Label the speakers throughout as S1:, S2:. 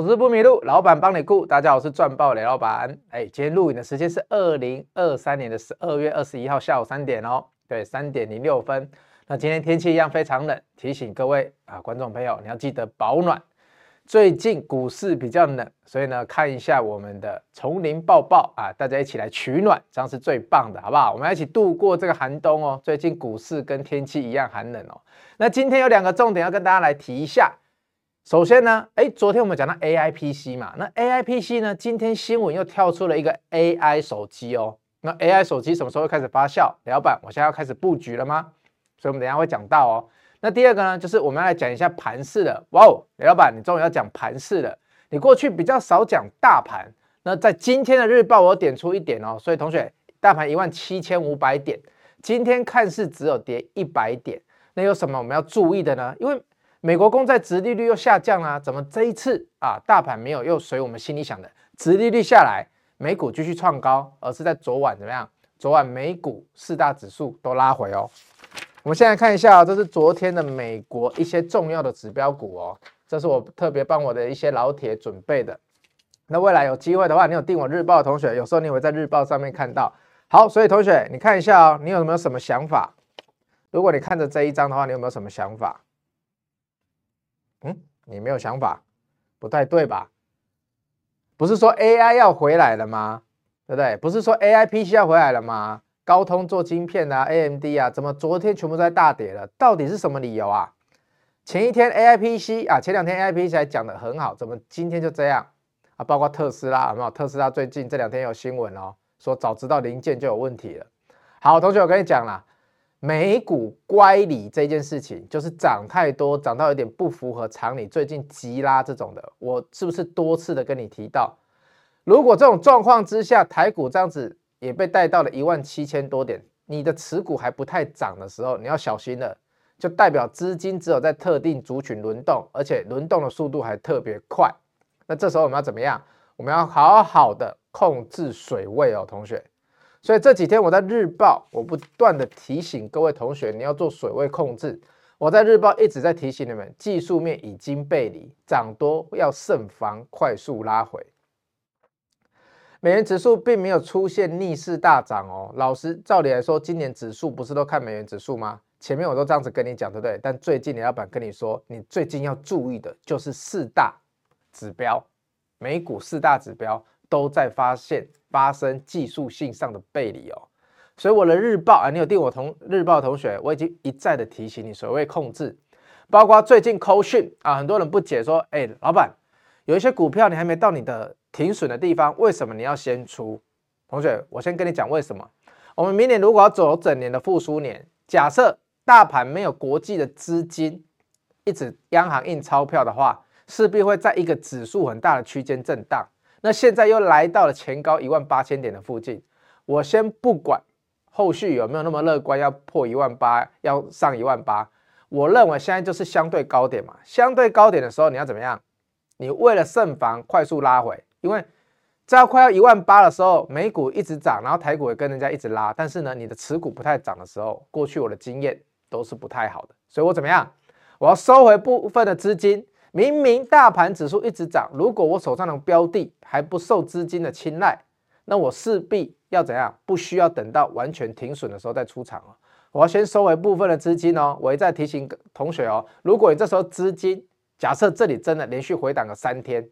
S1: 投资不迷路，老板帮你顾。大家好，我是赚爆雷老板。哎，今天录影的时间是二零二三年的十二月二十一号下午三点哦，对，三点零六分。那今天天气一样非常冷，提醒各位啊，观众朋友，你要记得保暖。最近股市比较冷，所以呢，看一下我们的丛林抱抱啊，大家一起来取暖，这样是最棒的，好不好？我们一起度过这个寒冬哦。最近股市跟天气一样寒冷哦。那今天有两个重点要跟大家来提一下。首先呢，哎，昨天我们讲到 AIPC 嘛，那 AIPC 呢，今天新闻又跳出了一个 AI 手机哦。那 AI 手机什么时候开始发酵？老板，我现在要开始布局了吗？所以我们等下会讲到哦。那第二个呢，就是我们要来讲一下盘势的。哇哦，雷老板，你终于要讲盘势了。你过去比较少讲大盘，那在今天的日报我点出一点哦。所以同学，大盘一万七千五百点，今天看似只有跌一百点，那有什么我们要注意的呢？因为美国公债殖利率又下降啦，怎么这一次啊大盘没有又随我们心里想的殖利率下来，美股继续创高，而是在昨晚怎么样？昨晚美股四大指数都拉回哦。我们现在看一下，这是昨天的美国一些重要的指标股哦，这是我特别帮我的一些老铁准备的。那未来有机会的话，你有订我日报的同学，有时候你会在日报上面看到。好，所以同学你看一下哦，你有没有什么想法？如果你看着这一张的话，你有没有什么想法？你没有想法，不太对吧？不是说 AI 要回来了吗？对不对？不是说 AI PC 要回来了吗？高通做晶片啊，AMD 啊，怎么昨天全部在大跌了？到底是什么理由啊？前一天 AI PC 啊，前两天 AI PC 还讲得很好，怎么今天就这样啊？包括特斯拉有没有？特斯拉最近这两天有新闻哦，说早知道零件就有问题了。好，同学，我跟你讲啦，美股乖离这件事情，就是涨太多，涨到有点不符合常理，最近急拉这种的，我是不是多次的跟你提到？如果这种状况之下，台股这样子。也被带到了一万七千多点，你的持股还不太涨的时候，你要小心了，就代表资金只有在特定族群轮动，而且轮动的速度还特别快。那这时候我们要怎么样？我们要好好的控制水位哦，同学。所以这几天我在日报，我不断的提醒各位同学，你要做水位控制。我在日报一直在提醒你们，技术面已经背离，涨多要慎防快速拉回。美元指数并没有出现逆势大涨哦。老师，照理来说，今年指数不是都看美元指数吗？前面我都这样子跟你讲，对不对？但最近李老板跟你说，你最近要注意的就是四大指标，美股四大指标都在发现发生技术性上的背离哦。所以我的日报啊，你有订我同日报同学，我已经一再的提醒你所谓控制，包括最近扣讯啊，很多人不解说，哎，老板，有一些股票你还没到你的。停损的地方，为什么你要先出？同学，我先跟你讲为什么。我们明年如果要走整年的复苏年，假设大盘没有国际的资金一直央行印钞票的话，势必会在一个指数很大的区间震荡。那现在又来到了前高一万八千点的附近，我先不管后续有没有那么乐观，要破一万八，要上一万八。我认为现在就是相对高点嘛，相对高点的时候你要怎么样？你为了慎防快速拉回。因为在要快要一万八的时候，美股一直涨，然后台股也跟人家一直拉，但是呢，你的持股不太涨的时候，过去我的经验都是不太好的，所以我怎么样？我要收回部分的资金。明明大盘指数一直涨，如果我手上的标的还不受资金的青睐，那我势必要怎样？不需要等到完全停损的时候再出场哦。我要先收回部分的资金哦。我一再提醒同学哦，如果你这时候资金假设这里真的连续回档个三天。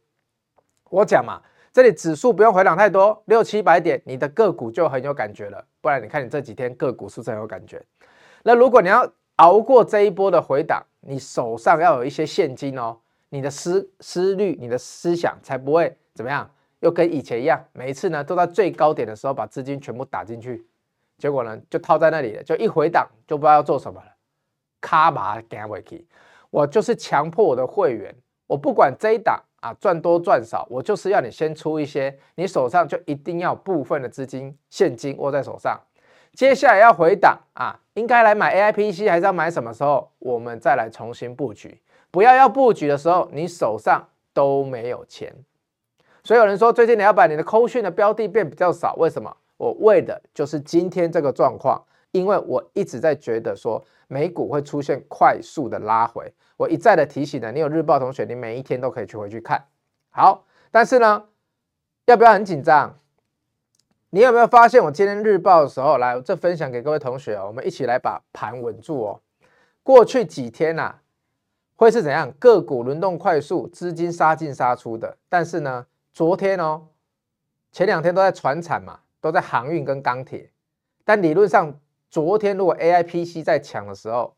S1: 我讲嘛，这里指数不用回档太多，六七百点，你的个股就很有感觉了。不然你看你这几天个股是不是很有感觉？那如果你要熬过这一波的回档，你手上要有一些现金哦，你的思思虑、你的思想才不会怎么样，又跟以前一样，每一次呢都在最高点的时候把资金全部打进去，结果呢就套在那里了，就一回档就不知道要做什么了，卡把它回去。我就是强迫我的会员，我不管这一档。啊，赚多赚少，我就是要你先出一些，你手上就一定要部分的资金现金握在手上。接下来要回档啊，应该来买 AIPC 还是要买什么时候？我们再来重新布局。不要要布局的时候，你手上都没有钱。所以有人说，最近你要把你的扣讯的标的变比较少，为什么？我为的就是今天这个状况，因为我一直在觉得说美股会出现快速的拉回。我一再的提醒呢，你有日报同学，你每一天都可以去回去看。好，但是呢，要不要很紧张？你有没有发现我今天日报的时候，来，这分享给各位同学，我们一起来把盘稳住哦。过去几天呐、啊，会是怎样？个股轮动快速，资金杀进杀出的。但是呢，昨天哦，前两天都在传产嘛，都在航运跟钢铁。但理论上，昨天如果 AIPC 在抢的时候，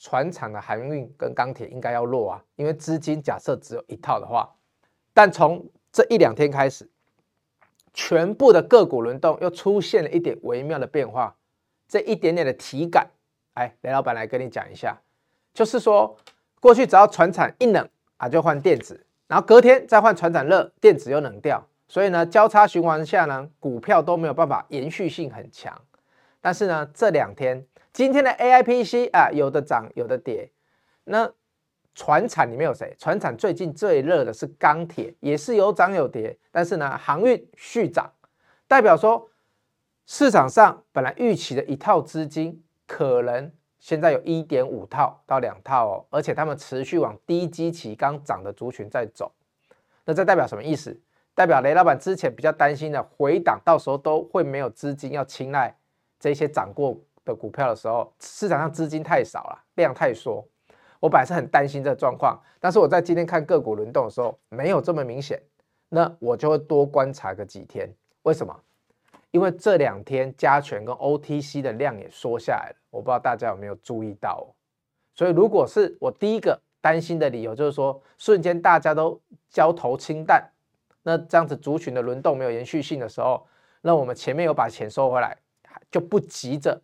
S1: 传产的航运跟钢铁应该要弱啊，因为资金假设只有一套的话。但从这一两天开始。全部的个股轮动又出现了一点微妙的变化，这一点点的体感，哎，雷老板来跟你讲一下，就是说过去只要船产一冷啊，就换电子，然后隔天再换船产热，电子又冷掉，所以呢，交叉循环下呢，股票都没有办法延续性很强。但是呢，这两天今天的 AIPC 啊，有的涨有的跌，那。船产里面有谁？船产最近最热的是钢铁，也是有涨有跌。但是呢，航运续涨，代表说市场上本来预期的一套资金，可能现在有一点五套到两套哦，而且他们持续往低基期刚涨的族群在走。那这代表什么意思？代表雷老板之前比较担心的回档，到时候都会没有资金要青睐这些涨过的股票的时候，市场上资金太少了，量太缩。我本来是很担心这个状况，但是我在今天看个股轮动的时候，没有这么明显，那我就会多观察个几天。为什么？因为这两天加权跟 OTC 的量也缩下来了，我不知道大家有没有注意到哦。所以如果是我第一个担心的理由，就是说瞬间大家都交投清淡，那这样子族群的轮动没有延续性的时候，那我们前面有把钱收回来，就不急着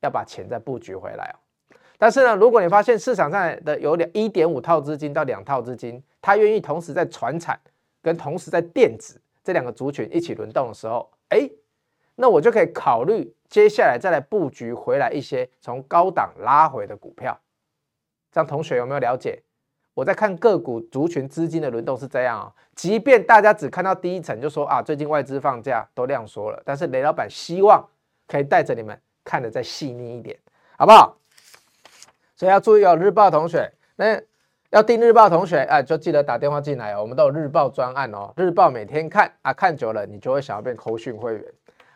S1: 要把钱再布局回来哦。但是呢，如果你发现市场上的有两一点五套资金到两套资金，他愿意同时在传产跟同时在电子这两个族群一起轮动的时候，哎，那我就可以考虑接下来再来布局回来一些从高档拉回的股票。这样同学有没有了解？我在看个股族群资金的轮动是这样啊、哦，即便大家只看到第一层就说啊，最近外资放假都量缩了，但是雷老板希望可以带着你们看得再细腻一点，好不好？所以要注意哦，日报同学，那要订日报同学啊，就记得打电话进来哦。我们都有日报专案哦，日报每天看啊，看久了你就会想要变扣讯会员。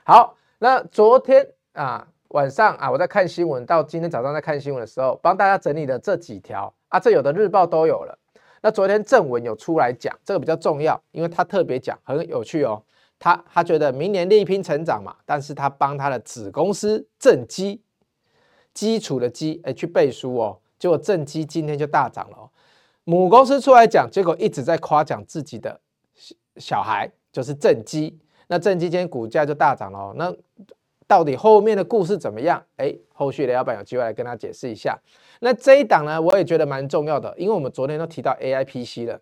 S1: 好，那昨天啊晚上啊，我在看新闻，到今天早上在看新闻的时候，帮大家整理的这几条啊，这有的日报都有了。那昨天正文有出来讲，这个比较重要，因为他特别讲很有趣哦。他他觉得明年力拼成长嘛，但是他帮他的子公司正基。基础的基，哎，去背书哦。结果正基今天就大涨了哦。母公司出来讲，结果一直在夸奖自己的小孩，就是正基。那正基今天股价就大涨了。那到底后面的故事怎么样？哎，后续的老板有机会来跟他解释一下。那这一档呢，我也觉得蛮重要的，因为我们昨天都提到 AIPC 了，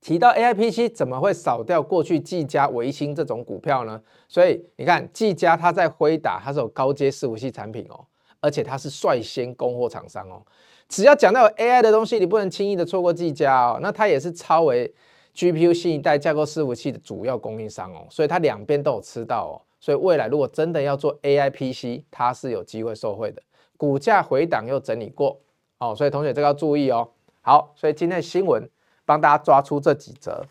S1: 提到 AIPC 怎么会少掉过去技嘉、微星这种股票呢？所以你看，技嘉它在辉达，它是有高阶伺服器产品哦。而且它是率先供货厂商哦，只要讲到 AI 的东西，你不能轻易的错过技嘉哦。那它也是超微 GPU 新一代架构伺服器的主要供应商哦，所以它两边都有吃到哦。所以未来如果真的要做 AI PC，它是有机会受惠的。股价回档又整理过哦，所以同学这个要注意哦。好，所以今天的新闻帮大家抓出这几则。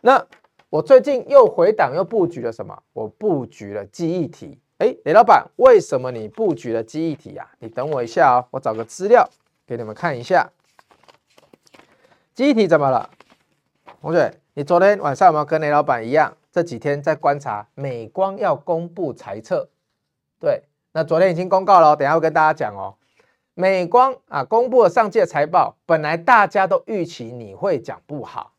S1: 那我最近又回档又布局了什么？我布局了记忆体。哎，雷老板，为什么你布局了记忆体啊？你等我一下哦，我找个资料给你们看一下。记忆体怎么了？同学，你昨天晚上有没有跟雷老板一样，这几天在观察美光要公布财测？对，那昨天已经公告了，等下会跟大家讲哦。美光啊，公布了上季的财报，本来大家都预期你会讲不好，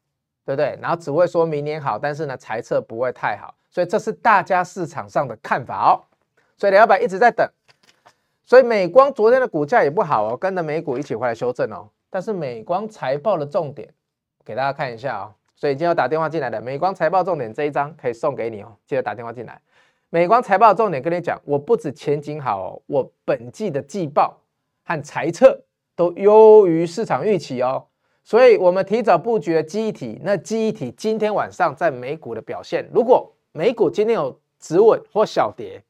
S1: 对不对？然后只会说明年好，但是呢，财测不会太好，所以这是大家市场上的看法哦。所以雷老板一直在等，所以美光昨天的股价也不好哦，跟着美股一起回来修正哦。但是美光财报的重点给大家看一下哦。所以今天要打电话进来的美光财报重点这一张可以送给你哦，记得打电话进来。美光财报重点跟你讲，我不止前景好，我本季的季报和财测都优于市场预期哦。所以我们提早布局了记忆体，那记忆体今天晚上在美股的表现，如果美股今天有止稳或小跌。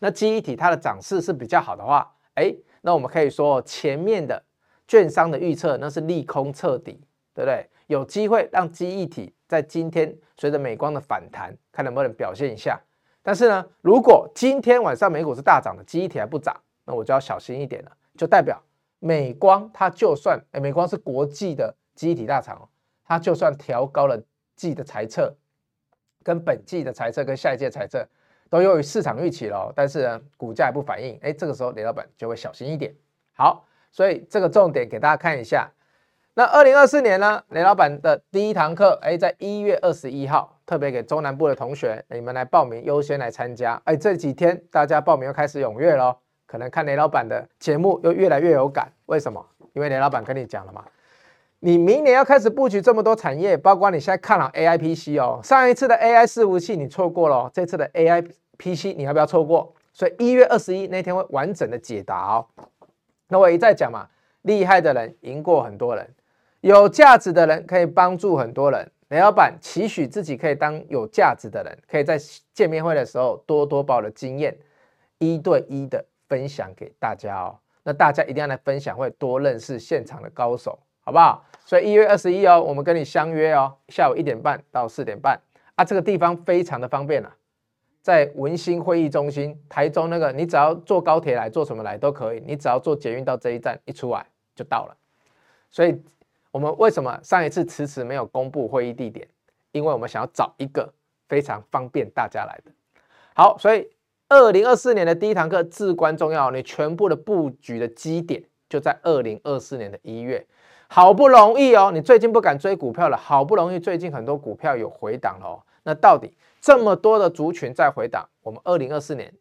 S1: 那记忆体它的涨势是比较好的话，哎，那我们可以说前面的券商的预测那是利空彻底，对不对？有机会让记忆体在今天随着美光的反弹，看能不能表现一下。但是呢，如果今天晚上美股是大涨的，记忆体还不涨，那我就要小心一点了，就代表美光它就算，哎，美光是国际的记忆体大厂哦，它就算调高了季的财测，跟本季的财测跟下一届财测都优于市场预期了，但是呢，股价也不反应，哎，这个时候雷老板就会小心一点。好，所以这个重点给大家看一下。那二零二四年呢，雷老板的第一堂课，哎，在一月二十一号，特别给中南部的同学，你们来报名，优先来参加。哎，这几天大家报名又开始踊跃了，可能看雷老板的节目又越来越有感。为什么？因为雷老板跟你讲了嘛，你明年要开始布局这么多产业，包括你现在看好 AI PC 哦，上一次的 AI 伺服器你错过了，这次的 AI PC 你要不要错过？所以一月二十一那天会完整的解答哦。那我一再讲嘛，厉害的人赢过很多人。有价值的人可以帮助很多人。雷老板期许自己可以当有价值的人，可以在见面会的时候多多把我的经验一对一的分享给大家哦。那大家一定要来分享会，多认识现场的高手，好不好？所以一月二十一哦，我们跟你相约哦，下午一点半到四点半啊，这个地方非常的方便啊，在文心会议中心，台中那个，你只要坐高铁来，坐什么来都可以，你只要坐捷运到这一站一出来就到了，所以。我们为什么上一次迟迟没有公布会议地点？因为我们想要找一个非常方便大家来的。好，所以二零二四年的第一堂课至关重要，你全部的布局的基点就在二零二四年的一月。好不容易哦，你最近不敢追股票了，好不容易最近很多股票有回档了哦。那到底这么多的族群在回档，我们二零二四年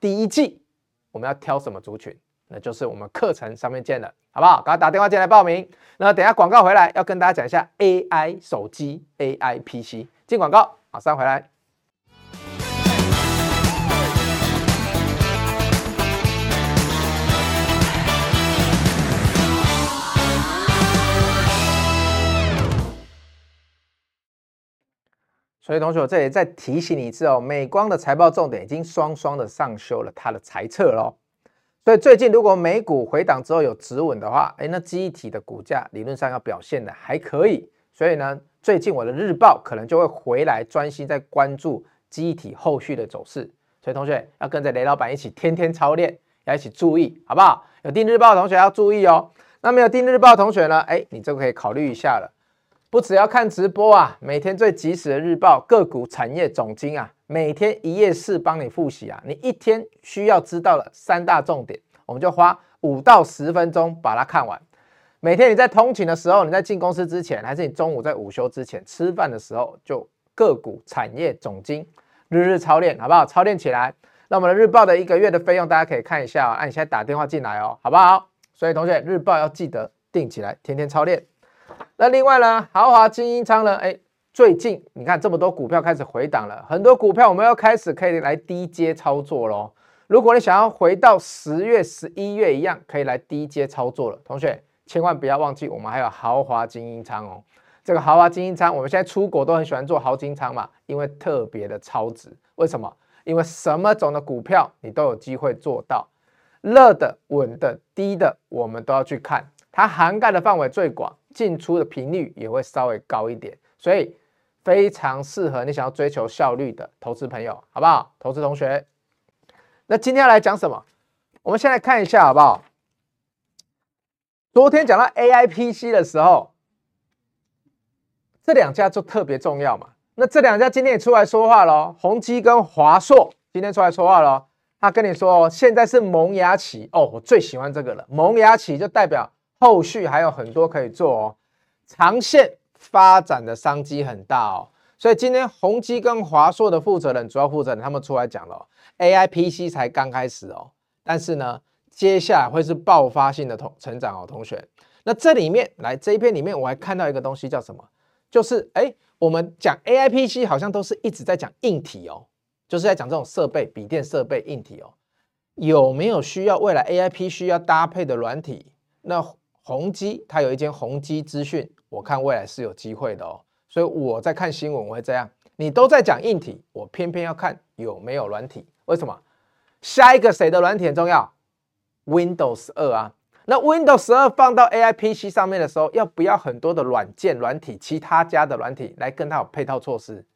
S1: 第一季我们要挑什么族群？那就是我们课程上面见了，好不好？赶快打电话进来报名。那等下广告回来要跟大家讲一下 AI 手机、AI PC。进广告，马上回来。所以同学，我这里再提醒你一次哦，美光的财报重点已经双双的上修了它的财测喽。所以最近如果美股回档之后有止稳的话，哎，那记忆体的股价理论上要表现的还可以。所以呢，最近我的日报可能就会回来专心在关注记忆体后续的走势。所以同学要跟着雷老板一起天天操练，要一起注意，好不好？有订日报的同学要注意哦。那没有订日报的同学呢？哎，你这个可以考虑一下了。不只要看直播啊，每天最及时的日报个股产业总经啊。每天一页式帮你复习啊，你一天需要知道的三大重点，我们就花五到十分钟把它看完。每天你在通勤的时候，你在进公司之前，还是你中午在午休之前吃饭的时候，就个股产业总经日日操练，好不好？操练起来。那我们的日报的一个月的费用，大家可以看一下啊。那你现在打电话进来哦，好不好？所以同学日报要记得订起来，天天操练。那另外呢，豪华精英仓呢？哎。最近你看这么多股票开始回档了，很多股票我们要开始可以来低阶操作喽。如果你想要回到十月、十一月一样，可以来低阶操作了。同学千万不要忘记，我们还有豪华精英仓哦。这个豪华精英仓，我们现在出国都很喜欢做豪金仓嘛，因为特别的超值。为什么？因为什么种的股票你都有机会做到，热的、稳的、低的，我们都要去看。它涵盖的范围最广，进出的频率也会稍微高一点，所以。非常适合你想要追求效率的投资朋友，好不好？投资同学，那今天要来讲什么？我们先来看一下，好不好？昨天讲到 AI PC 的时候，这两家就特别重要嘛。那这两家今天也出来说话了，宏碁跟华硕今天出来说话了。他跟你说，现在是萌芽期哦，我最喜欢这个了。萌芽期就代表后续还有很多可以做哦，长线。发展的商机很大哦，所以今天宏基跟华硕的负责人、主要负责人他们出来讲了，AI PC 才刚开始哦，但是呢，接下来会是爆发性的同成长哦，同学。那这里面来这一篇里面，我还看到一个东西叫什么？就是哎，我们讲 AI PC 好像都是一直在讲硬体哦，就是在讲这种设备、笔电设备硬体哦，有没有需要未来 AI PC 需要搭配的软体？那宏基它有一间宏基资讯。我看未来是有机会的哦，所以我在看新闻，我会这样。你都在讲硬体，我偏偏要看有没有软体。为什么？下一个谁的软体很重要？Windows 二啊，那 Windows 十二放到 AI PC 上面的时候，要不要很多的软件、软体，其他家的软体来跟它有配套措施？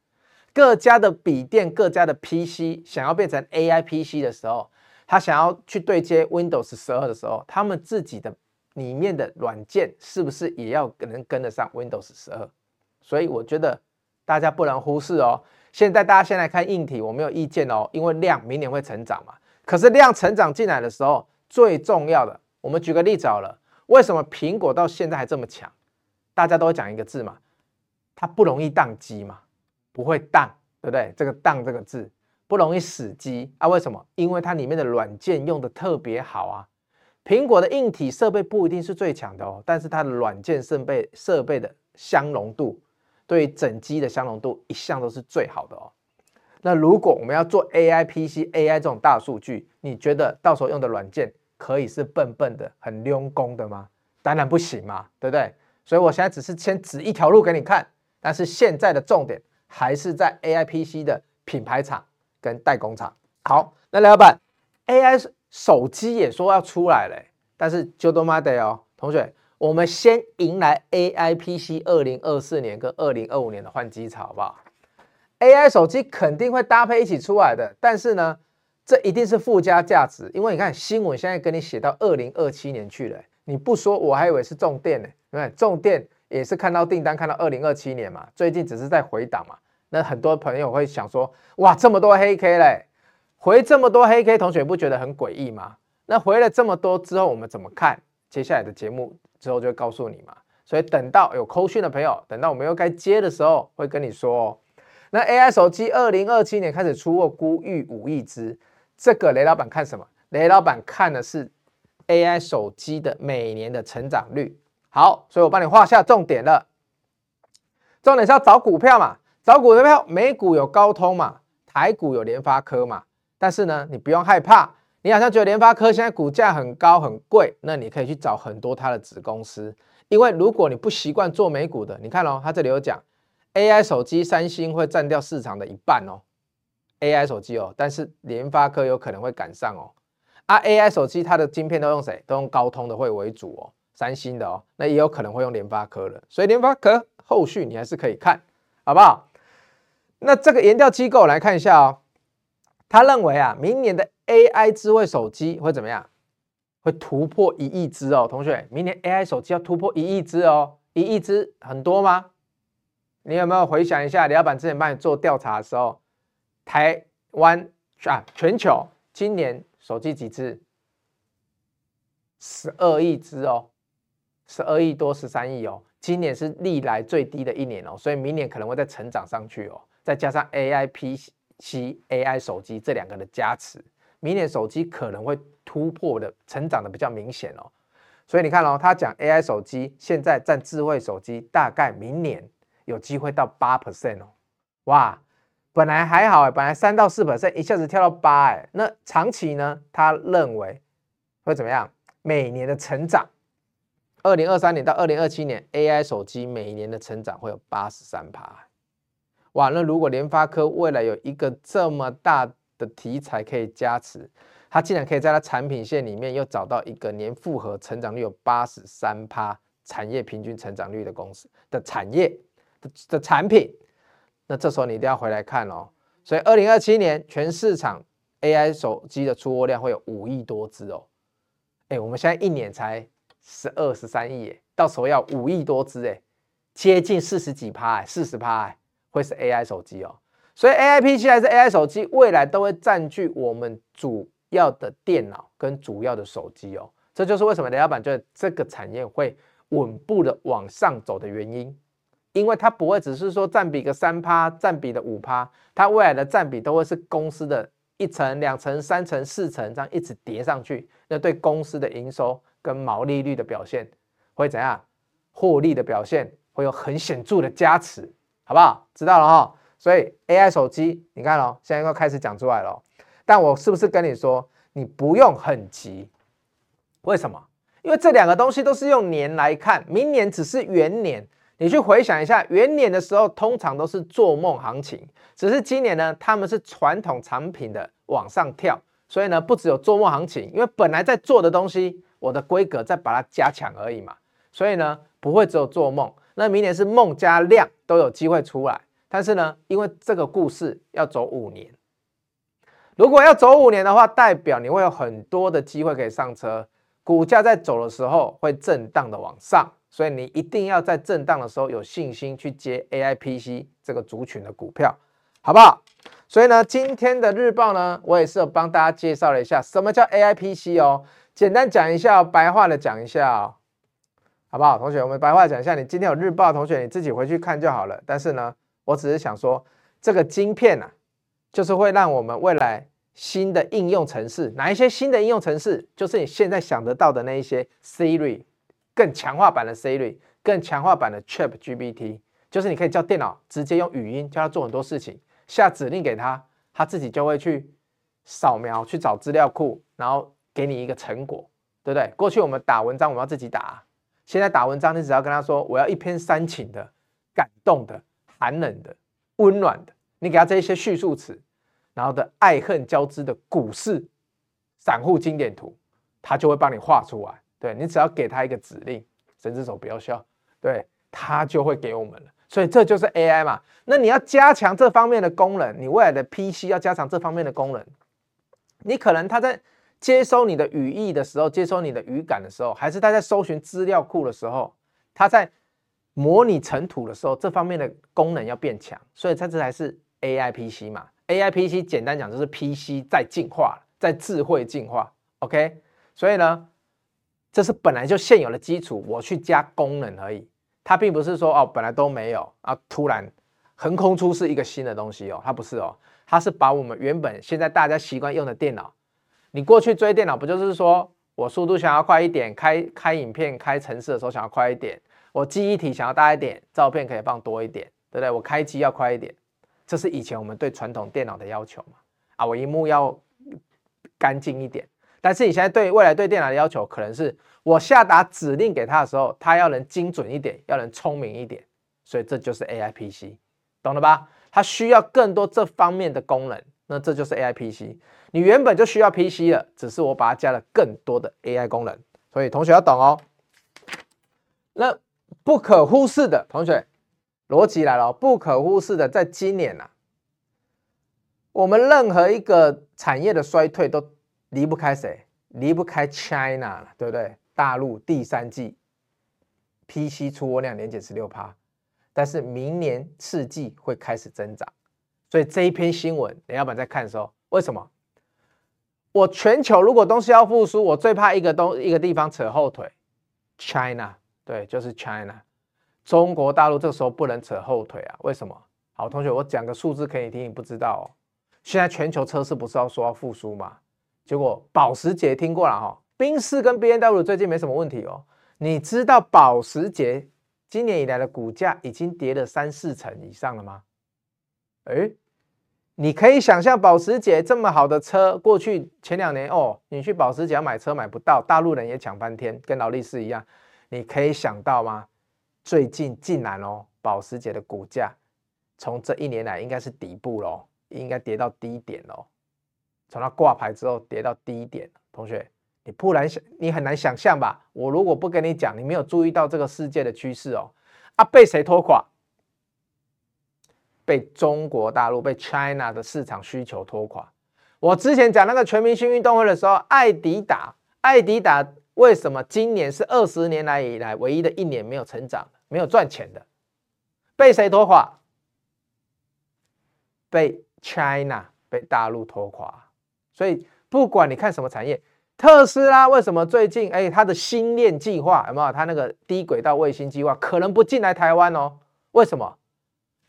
S1: 各家的笔电、各家的 PC 想要变成 AI PC 的时候，他想要去对接 Windows 十二的时候，他们自己的里面的软件是不是也要能跟得上 Windows 十二？所以我觉得大家不能忽视哦。现在大家先来看硬体，我没有意见哦，因为量明年会成长嘛。可是量成长进来的时候，最重要的。我们举个例子好了，为什么苹果到现在还这么强？大家都会讲一个字嘛，它不容易宕机嘛，不会宕，对不对？这个宕这个字不容易死机啊？为什么？因为它里面的软件用的特别好啊。苹果的硬体设备不一定是最强的哦，但是它的软件设备设备的相容度，对整机的相容度一向都是最好的哦。那如果我们要做 AI PC、AI 这种大数据，你觉得到时候用的软件？可以是笨笨的、很溜工的吗？当然不行嘛，对不对？所以我现在只是先指一条路给你看，但是现在的重点还是在 AI PC 的品牌厂跟代工厂。好，那老板，AI 手机也说要出来了，但是就多妈得哦，同学，我们先迎来 AI PC 二零二四年跟二零二五年的换机潮，好不好？AI 手机肯定会搭配一起出来的，但是呢？这一定是附加价值，因为你看新闻现在给你写到二零二七年去了，你不说我还以为是重电呢。你看重电也是看到订单看到二零二七年嘛，最近只是在回档嘛。那很多朋友会想说，哇，这么多黑 K 嘞，回这么多黑 K，同学不觉得很诡异吗？那回了这么多之后，我们怎么看？接下来的节目之后就会告诉你嘛。所以等到有扣讯的朋友，等到我们又该接的时候，会跟你说哦。那 AI 手机二零二七年开始出货，估预五亿只。这个雷老板看什么？雷老板看的是 AI 手机的每年的成长率。好，所以我帮你画下重点了。重点是要找股票嘛，找股票，美股有高通嘛，台股有联发科嘛。但是呢，你不用害怕，你好像觉得联发科现在股价很高很贵，那你可以去找很多它的子公司。因为如果你不习惯做美股的，你看哦，它这里有讲 AI 手机，三星会占掉市场的一半哦。AI 手机哦，但是联发科有可能会赶上哦。啊，AI 手机它的晶片都用谁？都用高通的会为主哦，三星的哦，那也有可能会用联发科的。所以联发科后续你还是可以看，好不好？那这个研调机构来看一下哦，他认为啊，明年的 AI 智慧手机会怎么样？会突破一亿只哦，同学，明年 AI 手机要突破一亿只哦，一亿只很多吗？你有没有回想一下，李老板之前帮你做调查的时候？台湾啊，全球今年手机几只？十二亿只哦，十二亿多十三亿哦。今年是历来最低的一年哦，所以明年可能会再成长上去哦。再加上 AI P PC、AI 手机这两个的加持，明年手机可能会突破的成长的比较明显哦。所以你看哦，他讲 AI 手机现在占智慧手机大概明年有机会到八 percent 哦，哇！本来还好，本来三到四 percent，一下子跳到八，哎，那长期呢？他认为会怎么样？每年的成长，二零二三年到二零二七年，AI 手机每年的成长会有八十三趴，哇！那如果联发科未来有一个这么大的题材可以加持，它竟然可以在它产品线里面又找到一个年复合成长率有八十三趴产业平均成长率的公司的产业的的产品。那这时候你一定要回来看哦，所以二零二七年全市场 AI 手机的出货量会有五亿多只哦，哎，我们现在一年才十二十三亿哎，到时候要五亿多只哎，接近四十几趴哎，四十趴哎，会是 AI 手机哦，所以 AI PC 还是 AI 手机，未来都会占据我们主要的电脑跟主要的手机哦，这就是为什么雷老板觉得这个产业会稳步的往上走的原因。因为它不会只是说占比个三趴，占比的五趴，它未来的占比都会是公司的一层、两层、三层、四层这样一直叠上去，那对公司的营收跟毛利率的表现会怎样？获利的表现会有很显著的加持，好不好？知道了哈。所以 AI 手机，你看哦，现在又开始讲出来了。但我是不是跟你说，你不用很急？为什么？因为这两个东西都是用年来看，明年只是元年。你去回想一下，元年的时候通常都是做梦行情，只是今年呢，他们是传统产品的往上跳，所以呢，不只有做梦行情，因为本来在做的东西我的规格再把它加强而已嘛。所以呢，不会只有做梦。那明年是梦加量都有机会出来，但是呢，因为这个故事要走五年，如果要走五年的话，代表你会有很多的机会可以上车，股价在走的时候会震荡的往上，所以你一定要在震荡的时候有信心去接 AIPC 这个族群的股票，好不好？所以呢，今天的日报呢，我也是有帮大家介绍了一下什么叫 AIPC 哦，简单讲一下，白话的讲一下哦。好不好，同学？我们白话讲一下，你今天有日报，同学你自己回去看就好了。但是呢，我只是想说，这个晶片啊，就是会让我们未来新的应用程式，哪一些新的应用程式，就是你现在想得到的那一些 Siri，更强化版的 Siri，更强化版的 ChatGPT，就是你可以叫电脑直接用语音叫它做很多事情，下指令给它，它自己就会去扫描，去找资料库，然后给你一个成果，对不对？过去我们打文章，我们要自己打。现在打文章，你只要跟他说我要一篇煽情的、感动的、寒冷的、温暖的，你给他这一些叙述词，然后的爱恨交织的股市散户经典图，他就会帮你画出来。对，你只要给他一个指令，神之手不要笑，对，他就会给我们了。所以这就是 AI 嘛。那你要加强这方面的功能，你未来的 PC 要加强这方面的功能，你可能他在。接收你的语义的时候，接收你的语感的时候，还是他在搜寻资料库的时候，他在模拟尘土的时候，这方面的功能要变强，所以它这才是 AI PC 嘛。AI PC 简单讲就是 PC 在进化，在智慧进化。OK，所以呢，这是本来就现有的基础，我去加功能而已。它并不是说哦，本来都没有啊，突然横空出世一个新的东西哦，它不是哦，它是把我们原本现在大家习惯用的电脑。你过去追电脑不就是说我速度想要快一点，开开影片、开程式的时候想要快一点，我记忆体想要大一点，照片可以放多一点，对不对？我开机要快一点，这是以前我们对传统电脑的要求嘛？啊，我荧幕要干净一点。但是你现在对未来对电脑的要求，可能是我下达指令给他的时候，他要能精准一点，要能聪明一点。所以这就是 AI PC，懂了吧？它需要更多这方面的功能。那这就是 AI PC，你原本就需要 PC 了，只是我把它加了更多的 AI 功能，所以同学要懂哦。那不可忽视的同学逻辑来了，不可忽视的，在今年呐、啊，我们任何一个产业的衰退都离不开谁？离不开 China，对不对？大陆第三季 PC 出货量年减十六趴，但是明年次季会开始增长。所以这一篇新闻，雷老板在看的时候，为什么？我全球如果东西要复苏，我最怕一个东一个地方扯后腿，China，对，就是 China，中国大陆这个时候不能扯后腿啊？为什么？好，同学，我讲个数字给你听，你不知道哦。现在全球车市不是要说要复苏吗？结果保时捷听过了哈，宾士跟 B N W 最近没什么问题哦。你知道保时捷今年以来的股价已经跌了三四成以上了吗？哎，你可以想象保时捷这么好的车，过去前两年哦，你去保时捷要买车买不到，大陆人也抢翻天，跟劳力士一样。你可以想到吗？最近竟然哦，保时捷的股价从这一年来应该是底部喽，应该跌到低点喽。从它挂牌之后跌到低点，同学，你不然想，你很难想象吧？我如果不跟你讲，你没有注意到这个世界的趋势哦。啊，被谁拖垮？被中国大陆、被 China 的市场需求拖垮。我之前讲那个全明星运动会的时候，爱迪达，爱迪达为什么今年是二十年来以来唯一的一年没有成长、没有赚钱的？被谁拖垮？被 China、被大陆拖垮。所以不管你看什么产业，特斯拉为什么最近哎，它的星链计划有没有？它那个低轨道卫星计划可能不进来台湾哦？为什么？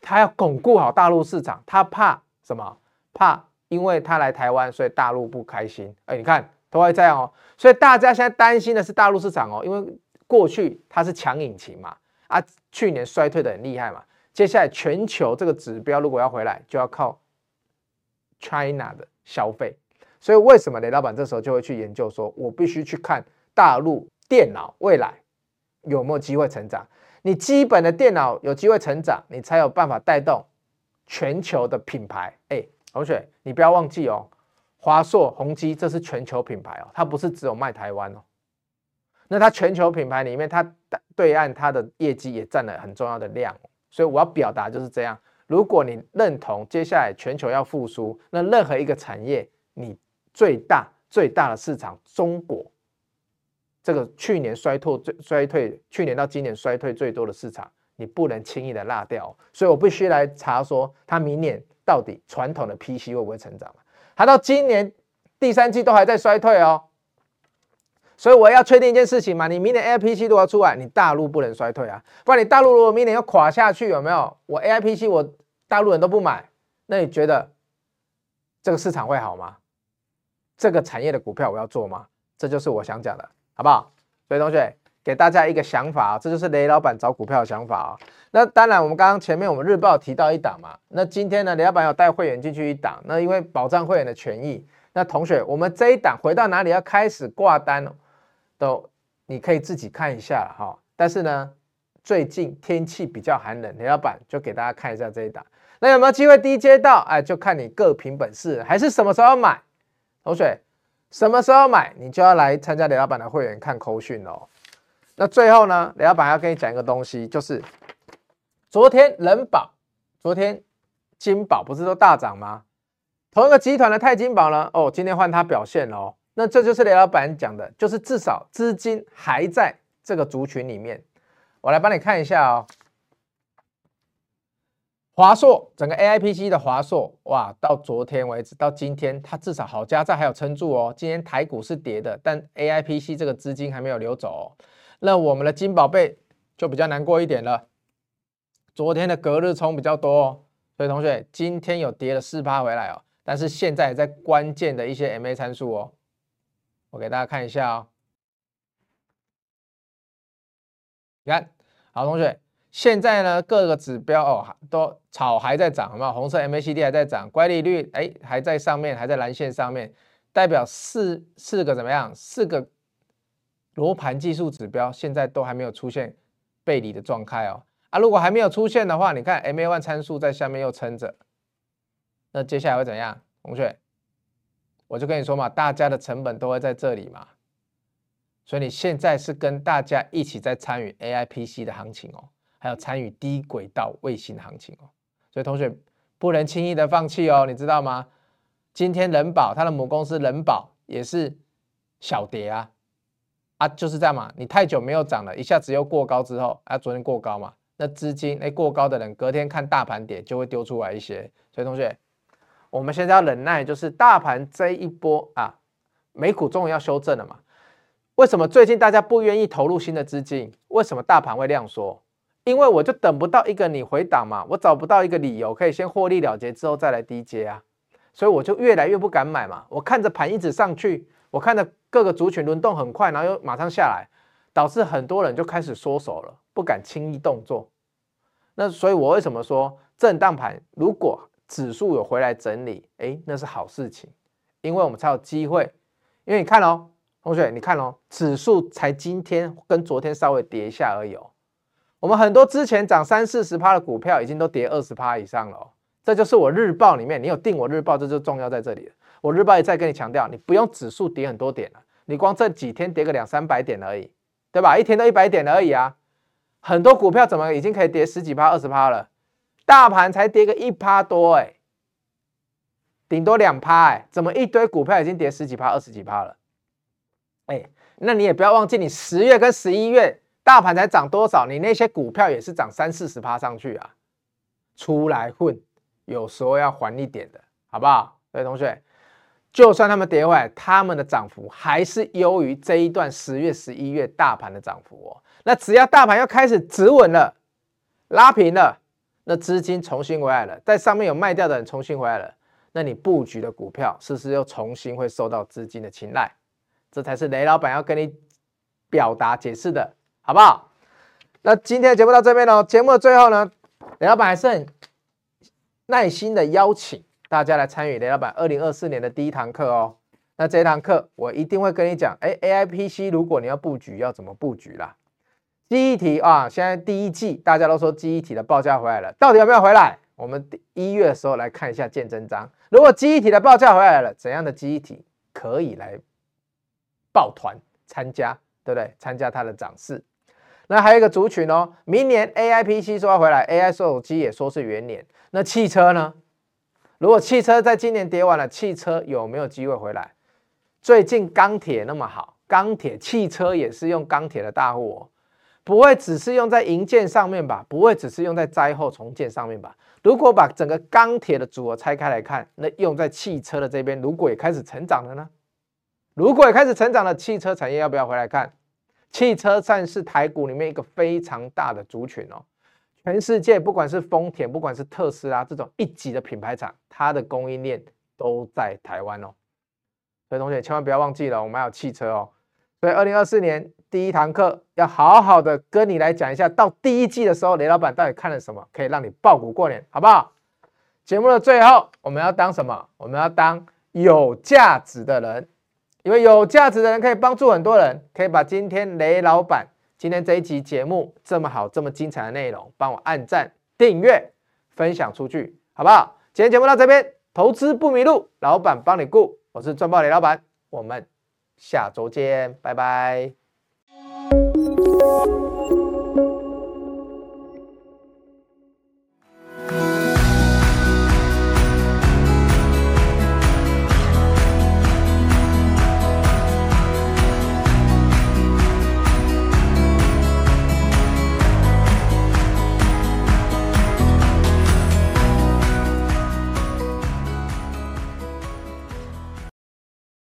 S1: 他要巩固好大陆市场，他怕什么？怕因为他来台湾，所以大陆不开心。哎，你看都会这样哦。所以大家现在担心的是大陆市场哦，因为过去它是强引擎嘛，啊，去年衰退的很厉害嘛。接下来全球这个指标如果要回来，就要靠 China 的消费。所以为什么雷老板这时候就会去研究说，我必须去看大陆电脑未来有没有机会成长。你基本的电脑有机会成长，你才有办法带动全球的品牌。哎，同学，你不要忘记哦，华硕、宏基这是全球品牌哦，它不是只有卖台湾哦。那它全球品牌里面，它对岸它的业绩也占了很重要的量，所以我要表达就是这样。如果你认同接下来全球要复苏，那任何一个产业，你最大最大的市场中国，这个去年衰退最衰退，去年到今年衰退最多的市场，你不能轻易的落掉。所以我必须来查说，它明年到底传统的 PC 会不会成长？它到今年第三季都还在衰退哦。所以我要确定一件事情嘛，你明年 AIPC 如果要出来，你大陆不能衰退啊，不然你大陆如果明年要垮下去，有没有？我 AIPC 我。大陆人都不买，那你觉得这个市场会好吗？这个产业的股票我要做吗？这就是我想讲的，好不好？所以同学给大家一个想法啊，这就是雷老板找股票的想法啊。那当然，我们刚刚前面我们日报提到一档嘛，那今天呢，雷老板要带会员进去一档，那因为保障会员的权益，那同学我们这一档回到哪里要开始挂单，都你可以自己看一下了哈。但是呢，最近天气比较寒冷，雷老板就给大家看一下这一档。那有没有机会低接到？哎，就看你各凭本事，还是什么时候买？同学，什么时候买，你就要来参加雷老板的会员看扣讯哦。那最后呢，雷老板要跟你讲一个东西，就是昨天人保、昨天金宝不是都大涨吗？同一个集团的泰金宝呢？哦，今天换它表现哦。那这就是雷老板讲的，就是至少资金还在这个族群里面。我来帮你看一下哦。华硕整个 AIPC 的华硕哇，到昨天为止，到今天它至少好家在还有撑住哦。今天台股是跌的，但 AIPC 这个资金还没有流走哦。那我们的金宝贝就比较难过一点了。昨天的隔日冲比较多哦，所以同学今天有跌了四趴回来哦。但是现在在关键的一些 MA 参数哦，我给大家看一下哦。你看好，同学。现在呢，各个指标哦都草还在涨，有没有？红色 MACD 还在涨，乖离率哎还在上面，还在蓝线上面，代表四四个怎么样？四个罗盘技术指标现在都还没有出现背离的状态哦。啊，如果还没有出现的话，你看 MA1 参数在下面又撑着，那接下来会怎样？同学，我就跟你说嘛，大家的成本都会在这里嘛，所以你现在是跟大家一起在参与 AIPC 的行情哦。还有参与低轨道卫星行情哦，所以同学不能轻易的放弃哦，你知道吗？今天人保它的母公司人保也是小跌啊，啊就是这样嘛，你太久没有涨了，一下子又过高之后，啊昨天过高嘛，那资金哎过高的人隔天看大盘跌就会丢出来一些，所以同学我们现在要忍耐，就是大盘这一波啊，美股终于要修正了嘛，为什么最近大家不愿意投入新的资金？为什么大盘会量缩？因为我就等不到一个你回档嘛，我找不到一个理由可以先获利了结之后再来低接啊，所以我就越来越不敢买嘛。我看着盘一直上去，我看着各个族群轮动很快，然后又马上下来，导致很多人就开始缩手了，不敢轻易动作。那所以，我为什么说震荡盘如果指数有回来整理，哎，那是好事情，因为我们才有机会。因为你看哦，同学，你看哦，指数才今天跟昨天稍微跌一下而已哦。我们很多之前涨三四十趴的股票，已经都跌二十趴以上了哦。这就是我日报里面，你有订我日报，这就重要在这里。我日报也在跟你强调，你不用指数跌很多点了，你光这几天跌个两三百点而已，对吧？一天都一百点而已啊。很多股票怎么已经可以跌十几趴、二十趴了？大盘才跌个一趴多哎，顶多两趴哎，怎么一堆股票已经跌十几趴、二十几趴了？哎，那你也不要忘记，你十月跟十一月。大盘才涨多少？你那些股票也是涨三四十趴上去啊！出来混，有时候要还一点的，好不好？各位同学，就算他们跌坏，他们的涨幅还是优于这一段十月、十一月大盘的涨幅哦。那只要大盘要开始止稳了、拉平了，那资金重新回来了，在上面有卖掉的人重新回来了，那你布局的股票是不是又重新会受到资金的青睐？这才是雷老板要跟你表达解释的。好不好？那今天的节目到这边喽。节目的最后呢，雷老板还是很耐心的邀请大家来参与雷老板二零二四年的第一堂课哦。那这一堂课我一定会跟你讲，哎，AIPC 如果你要布局，要怎么布局啦？记忆体啊，现在第一季大家都说记忆体的报价回来了，到底有没有回来？我们一月的时候来看一下见真章。如果记忆体的报价回来了，怎样的记忆体可以来抱团参加？对不对？参加它的涨势。那还有一个族群哦，明年 AI PC 说要回来，AI 手机也说是元年。那汽车呢？如果汽车在今年跌完了，汽车有没有机会回来？最近钢铁那么好，钢铁汽车也是用钢铁的大户哦，不会只是用在营建上面吧？不会只是用在灾后重建上面吧？如果把整个钢铁的组合拆开来看，那用在汽车的这边，如果也开始成长了呢？如果也开始成长了，汽车产业要不要回来看？汽车站是台股里面一个非常大的族群哦。全世界不管是丰田，不管是特斯拉这种一级的品牌厂，它的供应链都在台湾哦。所以同学千万不要忘记了，我们还有汽车哦。所以二零二四年第一堂课要好好的跟你来讲一下，到第一季的时候，雷老板到底看了什么，可以让你抱股过年，好不好？节目的最后，我们要当什么？我们要当有价值的人。因为有价值的人可以帮助很多人，可以把今天雷老板今天这一集节目这么好这么精彩的内容帮我按赞、订阅、分享出去，好不好？今天节目到这边，投资不迷路，老板帮你顾，我是赚爆雷老板，我们下周见，拜拜。